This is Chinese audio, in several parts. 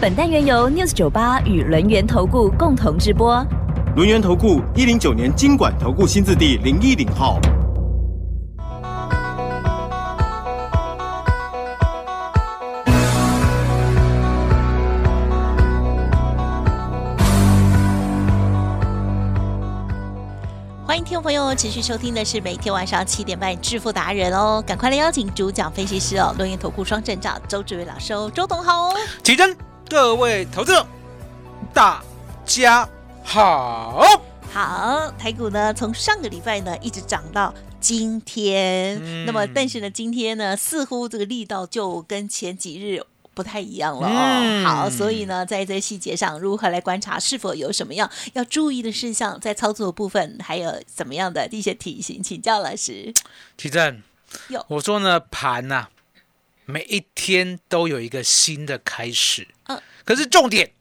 本单元由 News 九八与轮源投顾共同直播。轮源投顾一零九年经管投顾新字第零一零号。欢迎听众朋友持续收听的是每天晚上七点半《致富达人》哦，赶快来邀请主讲分析师哦，轮源投顾双证照周志伟老师哦，周董好哦。起真，各位投资者，大家好。好，台股呢从上个礼拜呢一直涨到今天，嗯那么但是呢今天呢似乎这个力道就跟前几日。不太一样了哦。嗯好，所以呢，在这细节上如何来观察，是否有什么样要注意的事项，在操作部分还有怎么样的一些提醒，请教老师。提正有，我说呢，盘呐、每一天都有一个新的开始。嗯可是重点，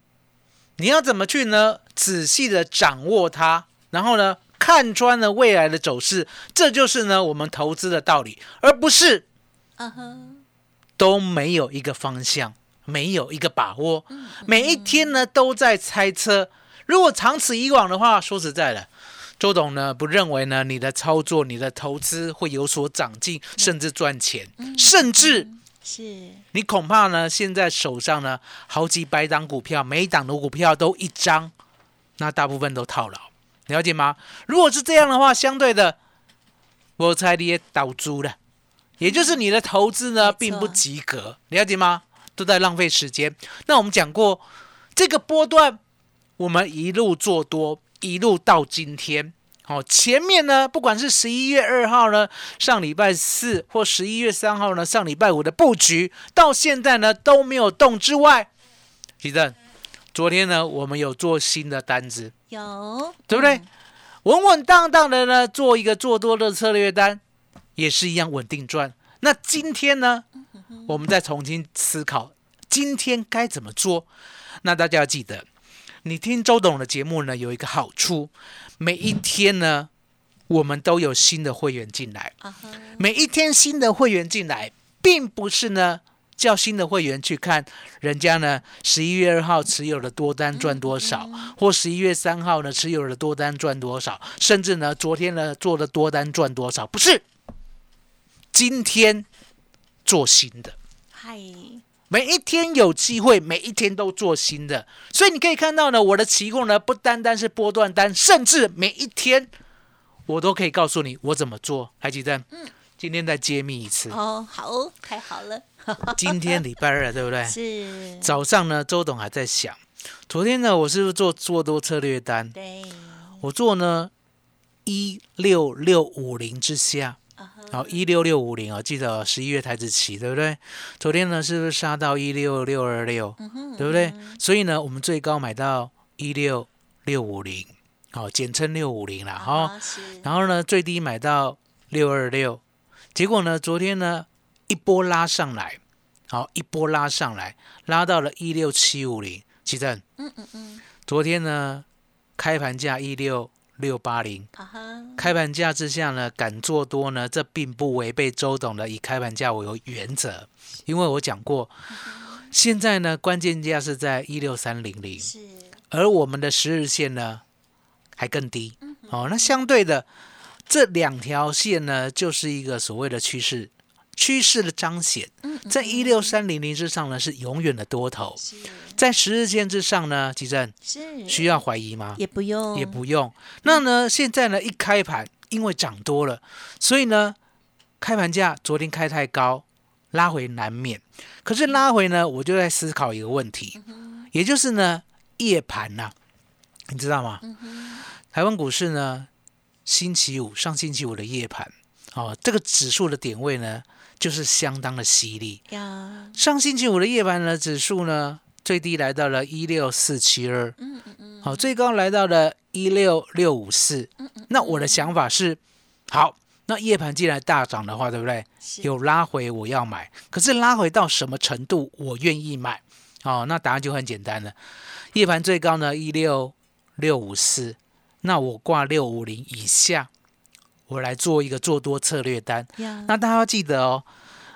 你要怎么去呢？仔细的掌握它，然后呢，看穿了未来的走势，这就是呢我们投资的道理，而不是嗯哼，都没有一个方向，没有一个把握，嗯每一天呢都在猜测。如果长此以往的话，说实在的，周董呢不认为呢你的操作、你的投资会有所长进，甚至赚钱，甚至是你恐怕呢现在手上呢好几百档股票，每一档的股票都一张，那大部分都套牢，了解吗？如果是这样的话，相对的，我猜你也倒猪了。也就是你的投资呢，并不及格，了解吗？都在浪费时间。那我们讲过，这个波段我们一路做多，一路到今天。好、前面呢，不管是十一月二号呢，上礼拜四或十一月三号呢，上礼拜五的布局，到现在呢都没有动之外，其正，昨天呢我们有做新的单子，有，对不对？稳稳当当的呢，做一个做多的策略单，也是一样稳定赚。那今天呢，我们再重新思考，今天该怎么做？那大家要记得，你听周董的节目呢，有一个好处，每一天呢，我们都有新的会员进来，每一天新的会员进来，并不是呢叫新的会员去看人家呢十一月二号持有的多单赚多少，或十一月三号呢持有的多单赚多少，甚至呢昨天呢做的多单赚多少，不是，今天做新的。嗨，每一天有机会，每一天都做新的，所以你可以看到呢，我的期货呢不单单是波段单，甚至每一天我都可以告诉你我怎么做。还记得？嗯，今天再揭秘一次。哦，好哦，太好了，今天礼拜二，对不对？是，早上呢，周董还在想，昨天呢，我是不是做做多策略单？对，我做呢一六六五零之下，好一六六五零啊，记得十一月台子期，对不对？昨天呢，是不是杀到一六六二六？对不对？所以呢，我们最高买到一六六五零，好，简称六五零啦，哈、然后呢，最低买到六二六，结果呢，昨天呢一波拉上来，好，一波拉上来，拉到了一六七五零，奇正，嗯嗯嗯，昨天呢开盘价一六六八零。开盘价之下呢，敢做多呢，这并不违背周董的以开盘价为原则，因为我讲过，现在呢关键价是在一六三零零，是，而我们的十日线呢还更低。哦，那相对的这两条线呢，就是一个所谓的趋势趋势的彰显。在一六三零零之上呢，是永远的多头；在十日线之上呢，吉正是，需要怀疑吗？也不用，也不用。那呢，现在呢一开盘，因为涨多了，所以呢开盘价昨天开太高，拉回难免。可是拉回呢，我就在思考一个问题，也就是呢夜盘呐、你知道吗？台湾股市呢，星期五上星期五的夜盘，哦，这个指数的点位呢，就是相当的犀利。呀，上星期五的夜盘的，指数呢最低来到了一六四七二，嗯嗯嗯，好，最高来到了一六六五四。嗯那我的想法是，好，那夜盘既然大涨的话，对不对？有拉回我要买，可是拉回到什么程度我愿意买？哦，那答案就很简单了。夜盘最高呢一六六五四，那我挂六五零以下，我来做一个做多策略单。呀，那大家要记得哦，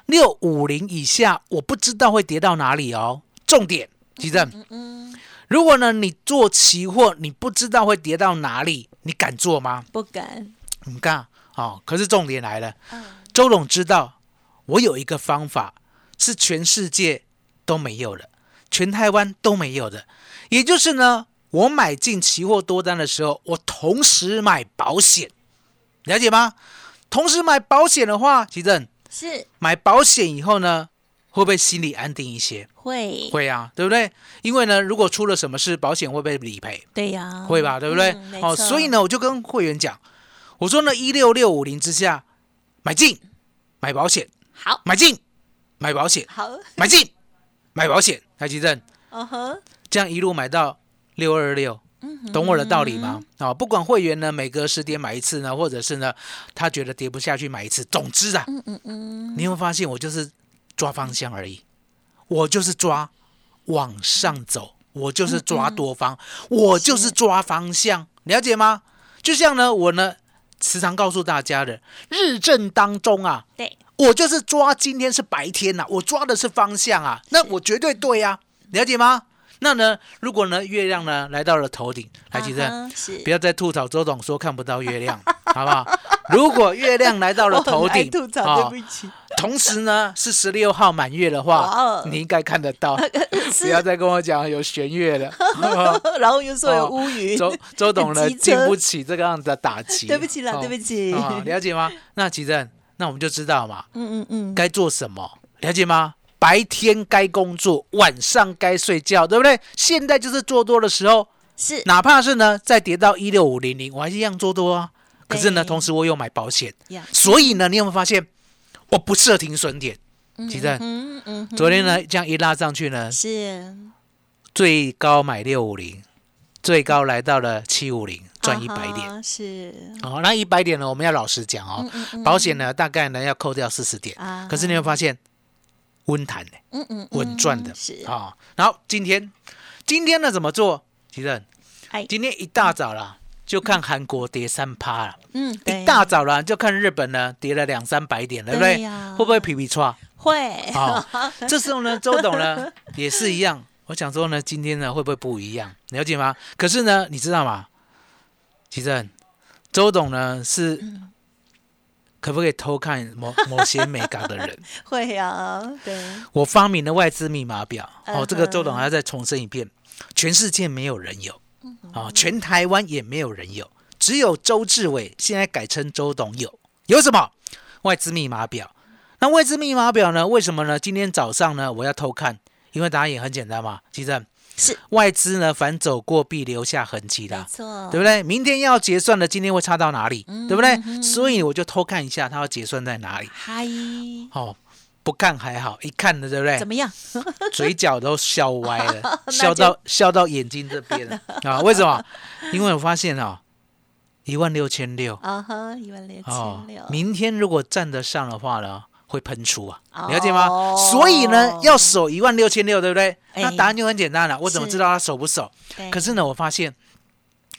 六五零以下我不知道会跌到哪里哦。重点，吉正，嗯嗯，如果呢你做期货，你不知道会跌到哪里，你敢做吗？不敢，你看哦，可是重点来了，嗯，周董知道我有一个方法是全世界都没有的，全台湾都没有的，也就是呢，我买进期货多单的时候，我同时买保险，了解吗？同时买保险的话，其正是。买保险以后呢，会不会心里安定一些？会，会啊，对不对？因为呢，如果出了什么事，保险会不会理赔？对呀，会吧，对不对？哦，嗯没错。所以呢，我就跟会员讲，我说呢，一六六五零之下买进买保险，好，买进买保险，好，买进买保险，台积电嗯哼，这样一路买到六二六，懂我的道理吗？啊、不管会员呢每隔十天买一次呢，或者是呢他觉得跌不下去买一次，总之啊，嗯嗯嗯，你会发现我就是抓方向而已，我就是抓往上走，我就是抓多方，我就是抓方向，了解吗？就像呢，我呢时常告诉大家的，日正当中啊，对，我就是抓今天是白天呐、我抓的是方向啊，那我绝对对呀、了解吗？那呢，如果呢月亮呢来到了头顶，台积电。啊哈是不要再吐槽周董说看不到月亮，好不好？如果月亮来到了头顶，吐槽，哦对不起，同时呢是十六号满月的哇话哦，你应该看得到。不要再跟我讲有弦月了，然后又说有乌云，周周董呢经不起这个样子的打击。对不起啦，哦对不起，啊，了解吗？那其正，那我们就知道嘛，嗯嗯嗯，该做什么，了解吗？白天该工作，晚上该睡觉，对不对？现在就是做多的时候，是。哪怕是呢再跌到一六五零零，我还是一样做多啊。可是呢，同时我有买保险，呀，所以呢，你有没有发现我不设停损点？其正，嗯嗯，昨天呢这样一拉上去呢，是。最高买六五零，最高来到了七五零，赚一百点。啊是。哦，那一百点呢，我们要老实讲哦，嗯嗯保险呢大概呢要扣掉四十点，啊。可是你会发现温弹的，嗯嗯稳赚的是啊。然后今天今天呢怎么做？其实哎今天一大早啦，就看韩国跌三趴了，嗯一大早啦就看日本呢跌了两三百点，对不对？对会不会皮皮错？会好，这时候呢，周董呢也是一样。我想说呢，今天呢会不会不一样？了解吗？可是呢，你知道吗？其实周董呢是可不可以偷看某某些美港的人？会呀，对，我发明了外资密码表哦，这个周董还要再重申一遍，全世界没有人有啊，全台湾也没有人有，只有周志伟现在改称周董有，有什么外资密码表？那外资密码表呢？为什么呢？今天早上呢我要偷看，因为答案也很简单嘛，其实是外资呢反走过必留下痕迹的对不对？明天要结算的，今天会差到哪里？嗯对不对？嗯所以我就偷看一下，它要结算在哪里。嗨，哦，不看还好，一看的，对不对怎？么样？嘴角都笑歪了，笑到笑到眼睛这边了 啊！为什么？因为我发现啊，一万六千六啊哈，一万六哦千六，，明天如果站得上的话呢，会喷出啊，哦了解吗？所以呢，要守一万六千六，对不对？哎那答案就很简单了，我怎么知道它守不守？可是呢，我发现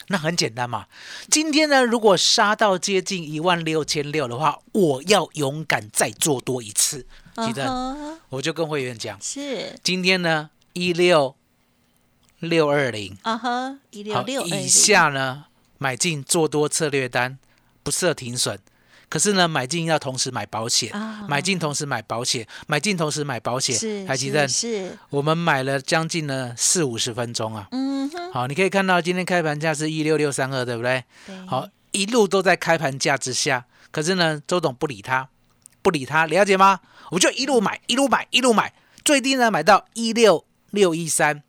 那很简单嘛。今天呢，如果杀到接近一万六千六的话，我要勇敢再做多一次。记得，我就跟会员讲，是今天呢一六六二零，啊哈，一六六以下呢买进做多策略单，不设停损。可是呢，买进要同时买保险，啊买进同时买保险，买进同时买保险。是是台积电，是，我们买了将近呢四五十分钟啊。嗯哼，好，你可以看到今天开盘价是一六六三二，对不对？对，好，一路都在开盘价之下，可是呢，周董不理他，不理他，了解吗？我就一路买，一路买，一路买，最低呢买到一六六一三，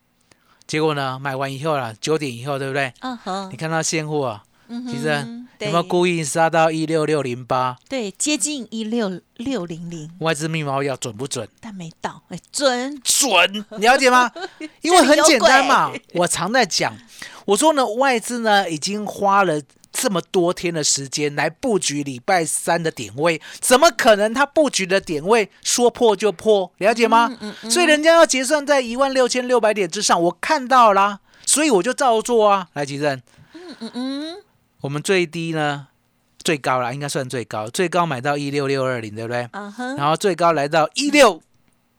结果呢买完以后啦，九点以后，对不对？嗯哼你，看到现货啊，其实对有没有故意杀到一六六零八？对，接近一六六零零，外资密码要准不准？但没到，哎，准，准，了解吗？因为很简单嘛，我常在讲，我说呢，外资呢已经花了这么多天的时间来布局礼拜三的点位，怎么可能他布局的点位说破就破？了解吗？所以人家要结算在一万六千六百点之上，我看到啦，所以我就照做啊。来，吉正，嗯嗯嗯，我们最低呢，最高啦，应该算最高，最高买到一六六二零，对不对？然后最高来到一六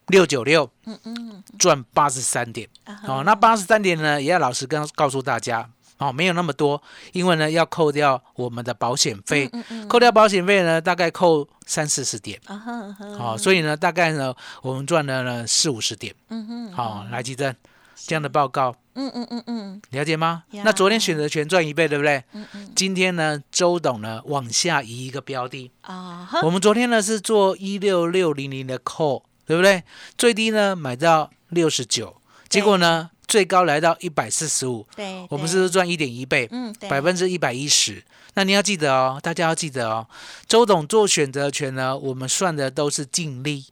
六九六，嗯嗯，赚八十三点。哦，那八十三点呢，也要老实跟告诉大家，哦，没有那么多，因为呢要扣掉我们的保险费，嗯嗯扣掉保险费呢，大概扣三四十点，啊哈啊哈，哦，所以呢，大概呢我们赚了呢四五十点，嗯哼，好、来吉正这样的报告嗯嗯嗯嗯了解吗呀？那昨天选择权赚一倍，对不对？嗯嗯，今天呢，周董呢往下移一个标的，啊哈，我们昨天呢是做一六六零零的 call，对不对？最低呢买到六十九，结果呢最高来到一百四十五，对，我们是不是赚一点一倍，嗯对百分之一百一十？那你要记得哦，大家要记得哦，周董做选择权呢，我们算的都是净利。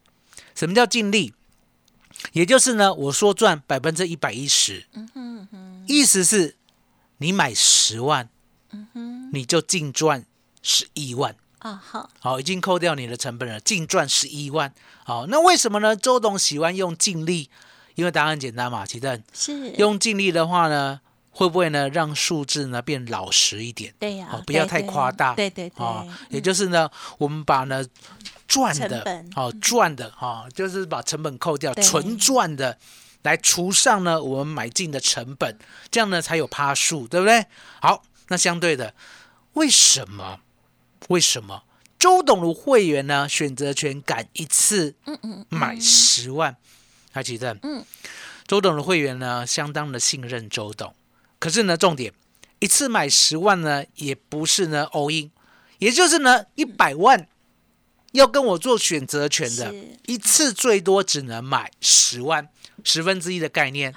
什么叫净利？也就是呢，我说赚百分之一百一十，意思是你买十万，你就净赚十一万。啊好，好，已经扣掉你的成本了，净赚十一万。好，那为什么呢？周董喜欢用净利，因为答案很简单嘛，其实是用净利的话呢，会不会呢让数字呢变老实一点？对呀哦，不要太夸大对对对，哦，也就是呢，我们把呢赚的成本哦赚的哈、哦，就是把成本扣掉，对纯赚的来除上呢我们买进的成本，这样呢才有趴数，对不对？好，那相对的，为什么？为什么周董的会员呢选择权敢一次嗯嗯买十万？还记得？嗯，周董的会员呢相当的信任周董，可是呢重点一次买十万呢也不是呢 all in，也就是呢一百万要跟我做选择权的，一次最多只能买十万，十分之一的概念。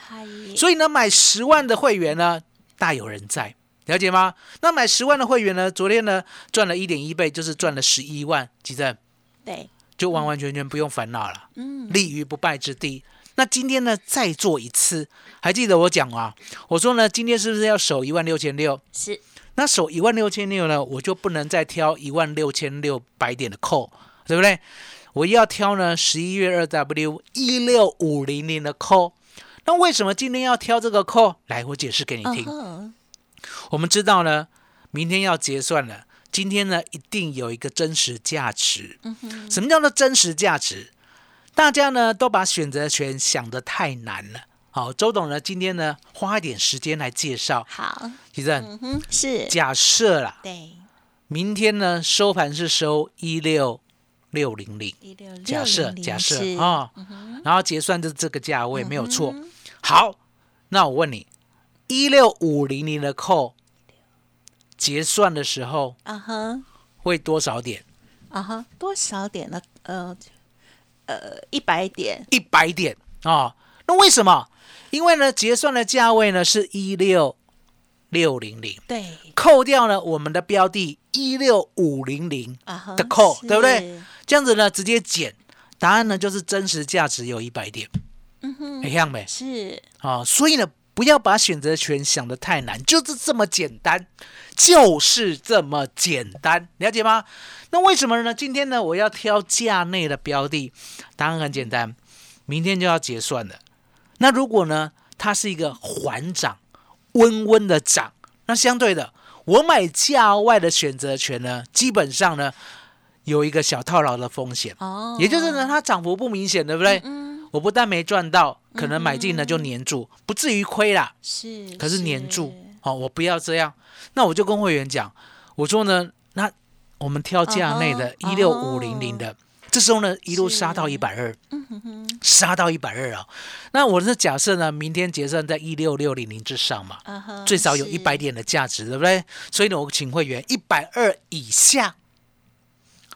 所以呢，买十万的会员呢，大有人在，了解吗？那买十万的会员呢，昨天呢赚了一点一倍，就是赚了十一万，记得对，就完完全全不用烦恼了，嗯，立于不败之地。那今天呢，再做一次，还记得我讲啊？我说呢，今天是不是要守一万六千六？是那守一万六千六呢，我就不能再挑一万六千六百点的扣，对不对？我要挑呢十一月二 W 一六五零零的扣。那为什么今天要挑这个扣？来，我解释给你听。嗯我们知道呢，明天要结算了，今天呢一定有一个真实价值。什么叫做真实价值？大家呢都把选择权想得太难了。好，周董呢今天呢花一点时间来介绍。好，其实嗯哼，是，假设啦，对，明天呢收盘是收一六六零零，一六六假设假设是啊、然后结算就是这个价位，没有错。嗯好，那我问你，一六五零零的扣结算的时候啊哈。会多少点？啊哈，多少点呢？呃呃，一百点，一百点啊、那为什么？因为呢，结算的价位呢是一六六零零，对，扣掉了我们的标的一六五零零的扣，是对不对？这样子呢，直接减，答案呢就是真实价值有一百点，嗯哼，很像没？是，啊、所以呢，不要把选择权想得太难，就是这么简单，就是这么简单，了解吗？那为什么呢？今天呢，我要挑价内的标的，答案很简单，明天就要结算了。那如果呢，它是一个缓涨，温温的涨，那相对的，我买价外的选择权呢，基本上呢，有一个小套牢的风险，哦，也就是呢，它涨幅不明显，对不对？嗯，我不但没赚到，可能买进呢就黏住，不至于亏啦，是，可是黏住。哦，我不要这样。那我就跟会员讲，我说呢，那我们挑价内的一六五零零的，这时候呢一路杀到一百二，杀到一百二啊。那我是假设呢，明天结算在一六六零零之上嘛，最少有一百，点的价值，对不对？所以呢，我请会员一百二以下。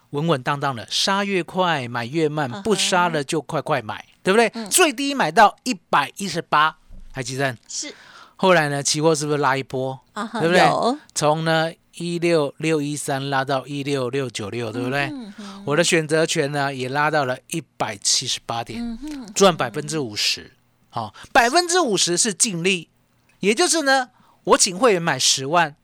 稳稳当当的，杀越快买越慢不杀了就快快买，对不对？最低买到一百一十八，还记得？是后来呢，期货是不是拉一波？对不对从呢一六六一三拉到一六六九六，对不对？我的选择权呢也拉到了一百七十八点，赚百分之五十。好，百分之五十是净利，也就是呢，我请会员买十万，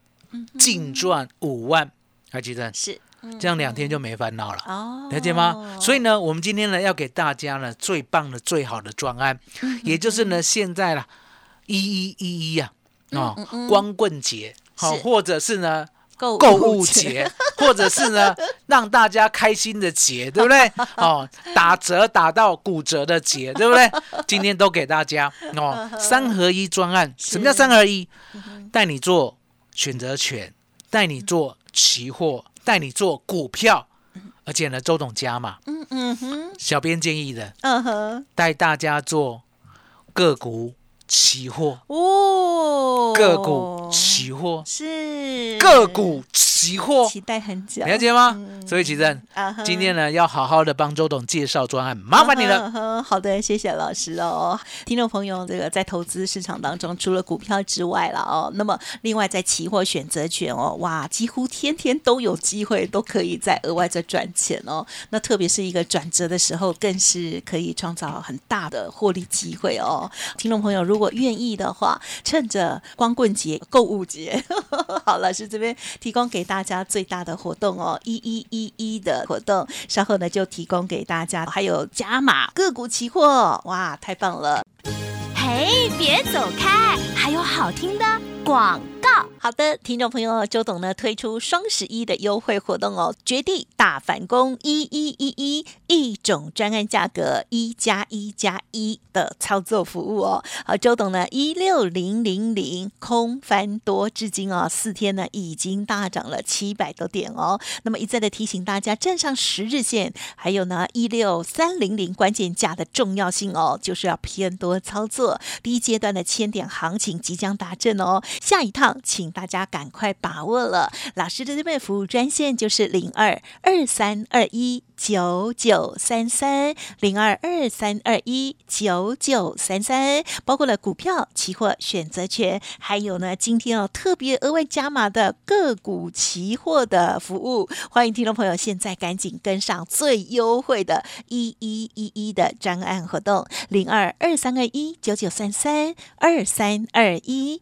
净赚五万，还记得？是这样两天就没烦恼了。哦，了解吗？所以呢，我们今天呢要给大家呢最棒的、最好的专案，嗯也就是呢现在啦，一一一一啊，哦，光棍节，好、嗯是或者是呢购购物节，或者是呢 让大家开心的节，对不对？哦，打折打到骨折的节，对不对？今天都给大家哦，三合一专案。什么叫三合一？带你做选择权，带你做期货，带你做股票，而且呢，周董加嘛，嗯嗯哼，小编建议的，嗯哼，带大家做个股期货，哦，个股期货，是。个股期货，期待很久，了解吗？所以其实啊今天呢，要好好的帮周董介绍专案，麻烦你了。好的，谢谢老师哦。听众朋友，这个在投资市场当中，除了股票之外了哦，那么另外在期货选择权哦，哇，几乎天天都有机会，都可以在额外再赚钱哦。那特别是一个转折的时候，更是可以创造很大的获利机会哦。听众朋友，如果愿意的话，趁着光棍节、购物节，好，老师这边提供给大大家最大的活动哦，一一一一的活动，稍后呢就提供给大家，还有加码个股期货，哇，太棒了！嘿，别走开，还有好听的广。好的，听众朋友，周董呢推出双十一的优惠活动哦，绝地大反攻一一一一一种专案价格一加一加一的操作服务哦。好，周董呢一六零零零空翻多，至今哦四天呢已经大涨了七百多点哦。那么一再的提醒大家，站上十日线，还有呢一六三零零关键价的重要性哦，就是要偏多操作。第一阶段的千点行情即将达阵哦，下一趟请大家赶快把握了。老师的这边服务专线就是零二二三二一。九九三三零二二三二一九九三三，包括了股票、期货、选择权，还有呢，今天哦特别额外加码的个股期货的服务，欢迎听众朋友现在赶紧跟上最优惠的一一一一的专案活动，零二二三二一九九三三二三二一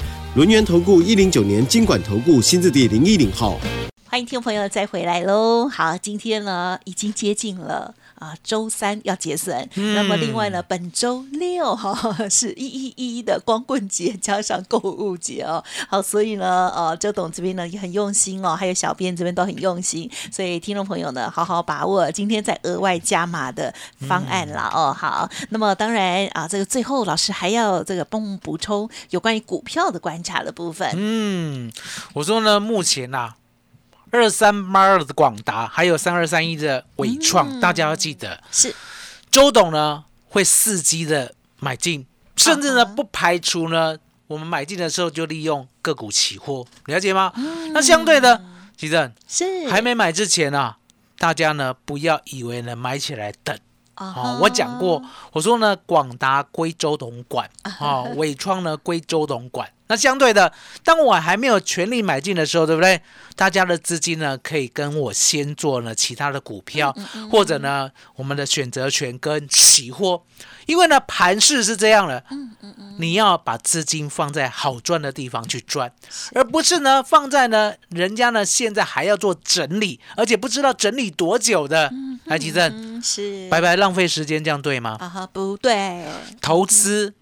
轮源投顾一零九年经管投顾新字第零一零号。欢迎听众朋友再回来喽！好，今天呢已经接近了啊，周三要结算。那么另外呢，本周六哈、是一一一的光棍节加上购物节哦。好，所以呢，呃，周董这边呢也很用心哦，还有小编这边都很用心，所以听众朋友呢好好把握今天再额外加码的方案啦、哦。好，那么当然啊，这个最后老师还要这个帮我们补充有关于股票的观察的部分。嗯，我说呢，目前呐、二三八二的广达，还有三二三一的伟创，大家要记得，是。周董呢会伺机的买进，甚至呢啊。不排除呢我们买进的时候就利用个股期货，了解吗？那相对的，其实是。还没买之前啊，大家呢不要以为呢买起来等。啊哦，我讲过，我说呢，广达归周董管，啊 哦，伟创呢归周董管。那相对的，当我还没有全力买进的时候，对不对？大家的资金呢，可以跟我先做呢其他的股票，嗯或者呢我们的选择权跟期货，因为呢盘势是这样的，嗯你要把资金放在好赚的地方去赚，而不是呢放在呢人家呢现在还要做整理，而且不知道整理多久的，来吉正，嗯，是。白白浪费时间，这样对吗？啊哈，不对，投资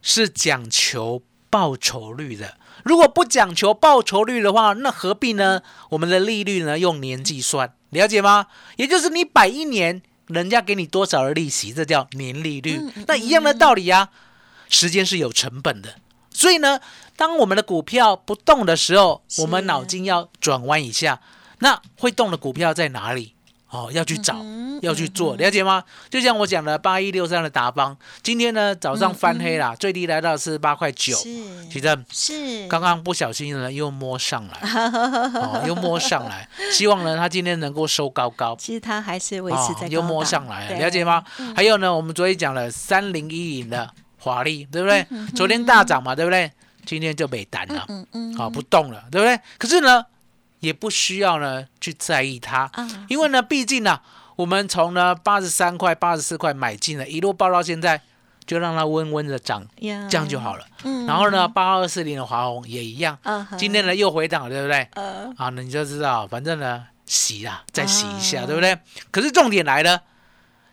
是讲求报酬率的，如果不讲求报酬率的话，那何必呢？我们的利率呢用年计算，了解吗？也就是你摆一年，人家给你多少的利息，这叫年利率。那一样的道理啊，时间是有成本的。所以呢，当我们的股票不动的时候，我们脑筋要转弯一下。那会动的股票在哪里？哦，要去找，嗯要去做，了解吗？就像我讲的八一六三的达邦，今天呢早上翻黑啦，最低来到四十八块九，是其实是刚刚不小心呢又摸上来，哦，又摸上来，希望呢它今天能够收高高。其实它还是维持在哦又摸上来了，了解吗？还有呢，我们昨天讲了三零一零的华丽，对不对？昨天大涨嘛，对不对？今天就没单了，嗯嗯好不动了，对不对？可是呢，也不需要呢去在意它，啊因为呢，毕竟呢，我们从呢八十三块、八十四块买进了，一路报到现在，就让它温温的涨，呀这样就好了。嗯然后呢，八二四零的华虹也一样，今天呢又回档了，对不对？呃啊，那你就知道，反正呢洗啦，再洗一下，啊对不对？可是重点来了，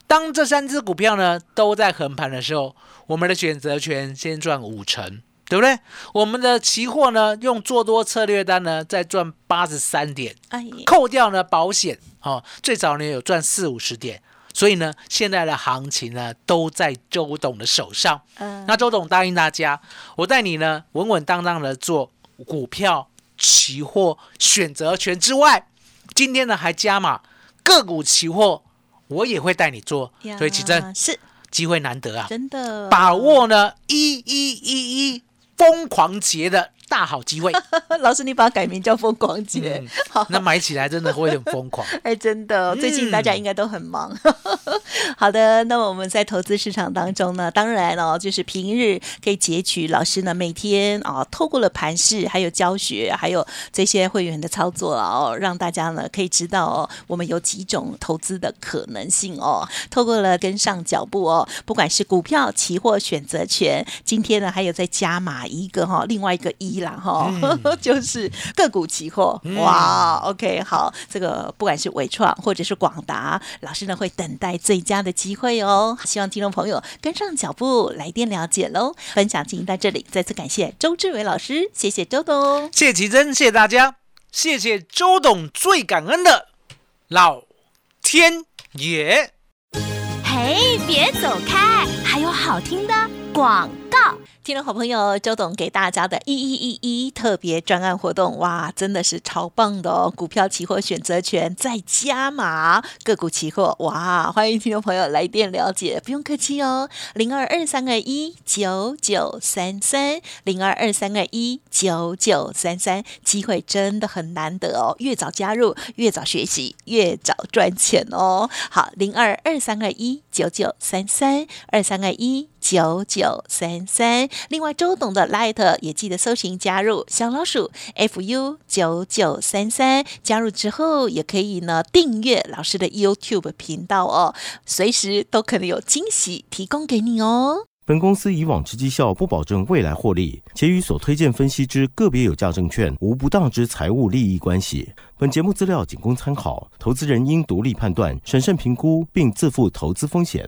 当这三只股票呢都在横盘的时候，我们的选择权先赚五成，对不对？我们的期货呢用做多策略单呢再赚八十三点，哎扣掉呢保险哦，最早呢有赚四五十点。所以呢，现在的行情呢都在周董的手上。嗯那周董答应大家，我带你呢稳稳当当的做股票、期货、选择权之外，今天呢还加码个股期货，我也会带你做。所以奇真是机会难得啊，真的把握呢一一一一疯狂节的大好机会。老师，你把它改名叫疯狂节，嗯那买起来真的会很疯狂。哎，真的，最近大家应该都很忙。好的，那我们在投资市场当中呢，当然哦，就是平日可以截取老师呢每天啊、透过了盘势，还有教学，还有这些会员的操作哦，让大家呢可以知道哦，我们有几种投资的可能性哦。透过了跟上脚步哦，不管是股票、期货、选择权，今天呢还有再加码一个哈、另外一个一啦哈、就是个股期货。哇，OK，好，这个不管是伟创或者是广达，老师呢会等待最佳的机会哦。希望听众朋友跟上脚步，来电了解喽。分享进行到这里，再次感谢周志伟老师，谢谢周董。谢谢奇珍，谢谢大家，谢谢周董，最感恩的老天爷。嘿，别走开，还有好听的广告。听众好朋友，周董给大家的一一一一特别专案活动，哇，真的是超棒的哦！股票期货选择权再加码，个股期货，哇，欢迎听众朋友来电了解，不用客气哦，零二二三二一九九三三，零二二三二一九九三三，机会真的很难得哦，越早加入，越早学习，越早赚钱哦。好，零二二三二一九九三三，二三二一九九三三。另外，周董的 Light 也记得搜寻加入小老鼠 fu 九九三三，加入之后也可以呢订阅老师的 YouTube 频道哦，随时都可能有惊喜提供给你哦。本公司以往之绩效不保证未来获利，且与所推荐分析之个别有价证券无不当之财务利益关系。本节目资料仅供参考，投资人应独立判断、审慎评估，并自负投资风险。